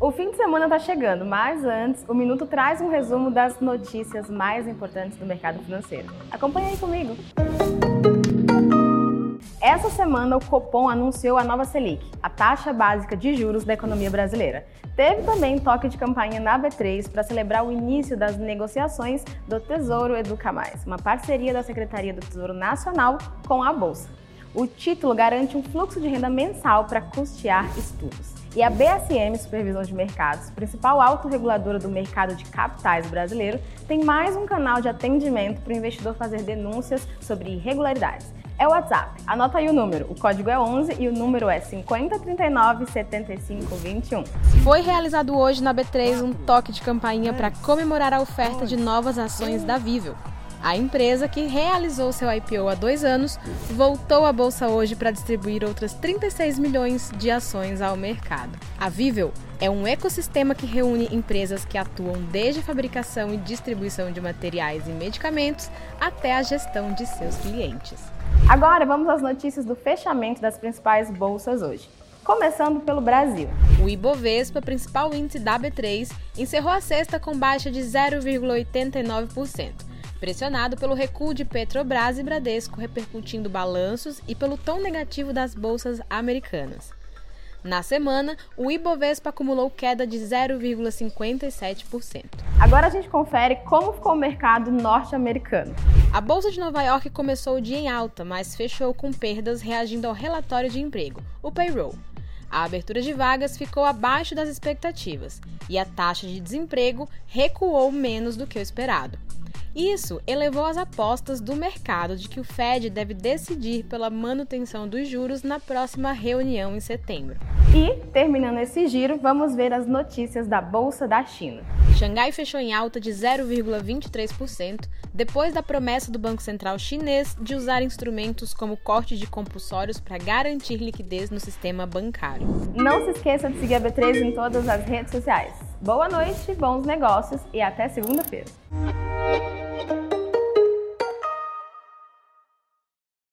O fim de semana está chegando, mas antes, o Minuto traz um resumo das notícias mais importantes do mercado financeiro. Acompanhe aí comigo. Essa semana, o Copom anunciou a nova Selic, a taxa básica de juros da economia brasileira. Teve também toque de campanha na B3 para celebrar o início das negociações do Tesouro Educa Mais, uma parceria da Secretaria do Tesouro Nacional com a Bolsa. O título garante um fluxo de renda mensal para custear estudos. E a BSM Supervisão de Mercados, principal autorreguladora do mercado de capitais brasileiro, tem mais um canal de atendimento para o investidor fazer denúncias sobre irregularidades é o WhatsApp. Anota aí o número. O código é 11 e o número é 5039 7521. Foi realizado hoje na B3 um toque de campainha para comemorar a oferta de novas ações da Vivel. A empresa, que realizou seu IPO há dois anos, voltou à bolsa hoje para distribuir outras 36 milhões de ações ao mercado. A Vivel é um ecossistema que reúne empresas que atuam desde a fabricação e distribuição de materiais e medicamentos até a gestão de seus clientes. Agora vamos às notícias do fechamento das principais bolsas hoje. Começando pelo Brasil. O Ibovespa, principal índice da B3, encerrou a sexta com baixa de 0,89%, pressionado pelo recuo de Petrobras e Bradesco repercutindo balanços e pelo tom negativo das bolsas americanas. Na semana, o Ibovespa acumulou queda de 0,57%. Agora a gente confere como ficou o mercado norte-americano. A bolsa de Nova York começou o dia em alta, mas fechou com perdas reagindo ao relatório de emprego, o payroll. A abertura de vagas ficou abaixo das expectativas e a taxa de desemprego recuou menos do que o esperado. Isso elevou as apostas do mercado de que o Fed deve decidir pela manutenção dos juros na próxima reunião em setembro. E, terminando esse giro, vamos ver as notícias da Bolsa da China. Xangai fechou em alta de 0,23% depois da promessa do Banco Central chinês de usar instrumentos como corte de compulsórios para garantir liquidez no sistema bancário. Não se esqueça de seguir a B3 em todas as redes sociais. Boa noite, bons negócios e até segunda-feira.